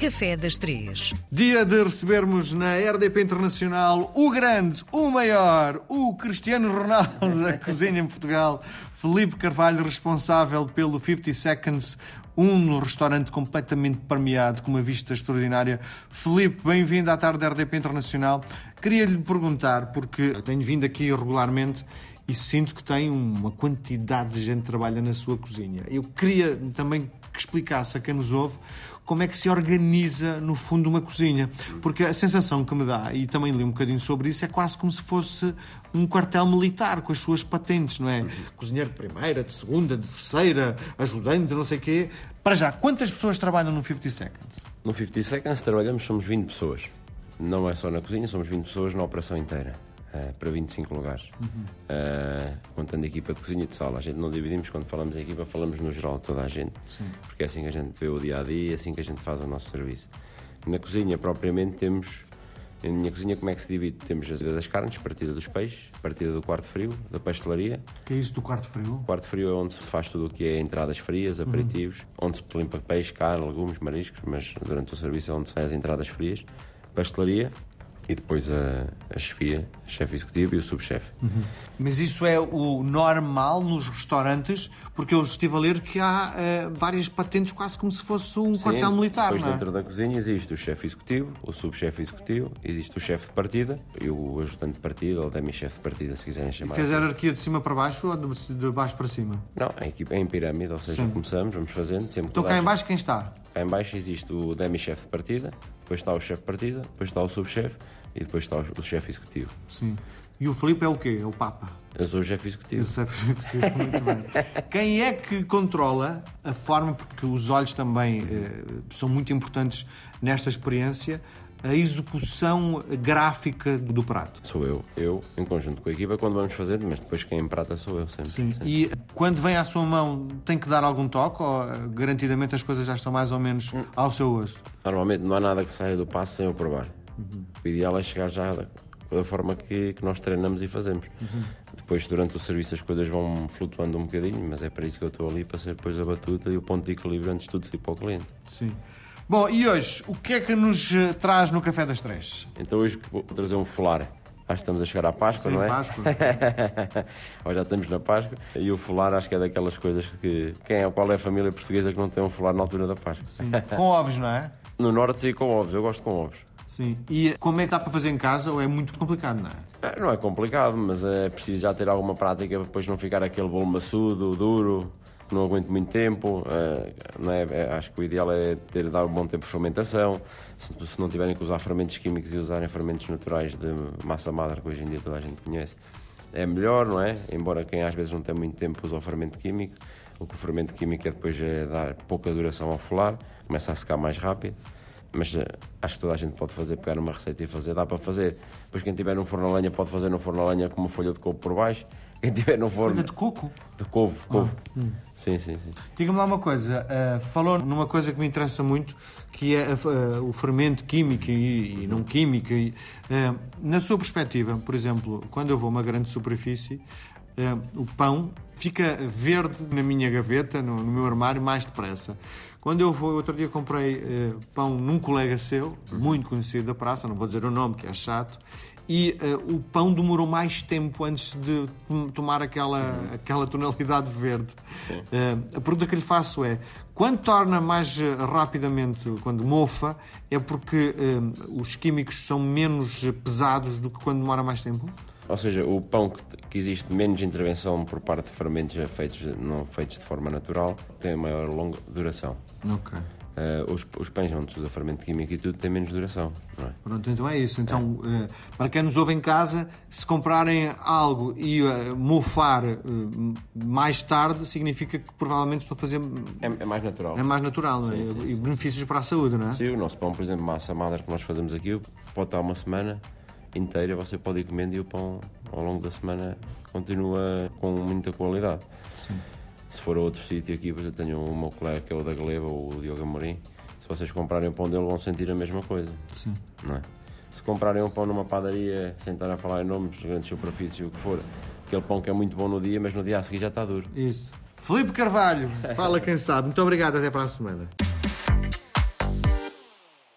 Café das Três. Dia de recebermos na RDP Internacional o grande, o maior, o Cristiano Ronaldo da cozinha em Portugal, Felipe Carvalho, responsável pelo 50 Seconds, um restaurante completamente premiado, com uma vista extraordinária. Felipe, bem-vindo à tarde da RDP Internacional. Queria lhe perguntar, porque tenho vindo aqui regularmente e sinto que tem uma quantidade de gente que trabalha na sua cozinha. Eu queria também que explicasse a quem nos ouve como é que se organiza, no fundo, uma cozinha. Porque a sensação que me dá, e também li um bocadinho sobre isso, é quase como se fosse um quartel militar com as suas patentes, não é? Cozinheiro de primeira, de segunda, de terceira, ajudante, não sei o quê. Para já, quantas pessoas trabalham no 50 Seconds? No 50 Seconds trabalhamos, somos 20 pessoas. Não é só na cozinha, somos 20 pessoas na operação inteira. Uh, para 25 lugares. Uhum. Uh, contando a equipa de cozinha e de sala. A gente não dividimos quando falamos em equipa, falamos no geral toda a gente. Sim. Porque é assim que a gente vê o dia a dia e é assim que a gente faz o nosso serviço. Na cozinha, propriamente, temos. Na minha cozinha, como é que se divide? Temos a partida das carnes, partida dos peixes, partida do quarto frio, da pastelaria. que é isso do quarto frio? O quarto frio é onde se faz tudo o que é entradas frias, uhum. aperitivos, uhum. onde se limpa peixe, carne, legumes, mariscos, mas durante o serviço é onde saem as entradas frias. Pastelaria, e depois a, a chefia, a chefe executivo e o subchefe. Uhum. Mas isso é o normal nos restaurantes, porque eu estive a ler que há uh, várias patentes, quase como se fosse um Sim, quartel militar. Depois, não é? dentro da cozinha, existe o chefe executivo, o subchefe executivo, existe o chefe de partida e o ajudante de partida, ou demi-chefe de partida, se quiserem chamar. E fez assim. a hierarquia de cima para baixo ou de baixo para cima? Não, é em pirâmide, ou seja, Sim. começamos, vamos fazendo. Sempre então cá em baixo quem está? Cá em baixo existe o demi-chefe de partida, depois está o chefe de partida, depois está o subchefe e depois está o chefe executivo. Sim. E o Felipe é o quê? É o Papa? Eu sou o chefe executivo. O chefe executivo, muito bem. Quem é que controla a forma, porque os olhos também eh, são muito importantes nesta experiência, a execução gráfica do prato? Sou eu. Eu, em conjunto com a equipa, quando vamos fazer, mas depois quem emprata sou eu sempre. Sim. Sempre. E quando vem à sua mão, tem que dar algum toque ou garantidamente as coisas já estão mais ou menos hum. ao seu gosto? Normalmente não há nada que saia do passo sem eu provar. Uhum. O ideal é chegar já da, da forma que, que, nós treinamos e fazemos. Uhum. Depois, durante o serviço, as coisas vão flutuando um bocadinho, mas é para isso que eu estou ali, para ser depois a batuta e o ponto de equilíbrio antes de tudo ir para o cliente. Sim. Bom, e hoje, o que é que nos eh, traz no Café das Três? Então hoje vou trazer um folar. Acho que estamos a chegar à Páscoa, Sim, não é? Páscoa. Ou já estamos na Páscoa. E o folar acho que é daquelas coisas que... Quem é, qual é a família portuguesa que não tem um folar na altura da Páscoa? Sim, com ovos, não é? No Norte sim, com ovos. Eu gosto com ovos. Sim. E como é que dá para fazer em casa ou é muito complicado, não é? Não é complicado, mas é preciso já ter alguma prática para depois não ficar aquele bolo maçudo, duro, não aguente muito tempo. Não é? é acho que o ideal é ter dar um bom tempo de fermentação. Se não tiverem que usar fermentos químicos e usarem fermentos naturais de massa madre, que hoje em dia toda a gente conhece, é melhor, não é? Embora quem às vezes não tem muito tempo use o fermento químico. O que o fermento químico é depois é dar pouca duração ao folar, começa a secar mais rápido mas uh, acho que toda a gente pode fazer, pegar uma receita e fazer, dá para fazer. Depois quem tiver no forno a lenha pode fazer no forno a lenha com uma folha de couve por baixo. Quem tiver no forno... Folha de coco? De couve, couve. Ah, hum. Sim, sim, sim. Diga-me lá uma coisa, uh, falou numa coisa que me interessa muito, que é uh, o fermento químico e, e não químico. E, na sua perspectiva, por exemplo, quando eu vou a uma grande superfície, o pão fica verde na minha gaveta, no, no, meu armário, mais depressa. Quando eu vou, outro dia comprei uh, pão num colega seu, muito conhecido da praça, não vou dizer o nome, que é chato, e uh, o pão demorou mais tempo antes de tomar aquela, aquela tonalidade verde. Uh, a pergunta que lhe faço é: quando torna mais rapidamente, quando mofa, é porque os químicos são menos pesados do que quando demora mais tempo? Ou seja, o pão que, que, existe menos intervenção por parte de fermentos feitos, não feitos de forma natural tem maior longa duração. Ok. Uh, os, os, pães onde se usa fermento químico e tudo têm menos duração, não é? Pronto, então é isso. Então, uh, para quem nos ouve em casa, se comprarem algo e uh, mofar mais tarde, significa que provavelmente estou a fazer. É, é mais natural. É mais natural, é? Sim, sim, e sim. benefícios para a saúde, não é? Sim, o nosso pão, por exemplo, massa madre que nós fazemos aqui, pode estar uma semana inteira você pode ir comendo e o pão ao longo da semana continua com muita qualidade. Sim. Se for a outro sítio aqui, eu tenho o meu colega que é o da Galeva, o Diogo Amorim, se vocês comprarem o pão dele vão sentir a mesma coisa. Sim. Não é? Se comprarem um pão numa padaria, sem estar a falar em nomes, grandes superfícies, o que for, aquele pão que é muito bom no dia, mas no dia a seguir já está duro. Isso. Felipe Carvalho, fala quem sabe. Muito obrigado, até para a semana.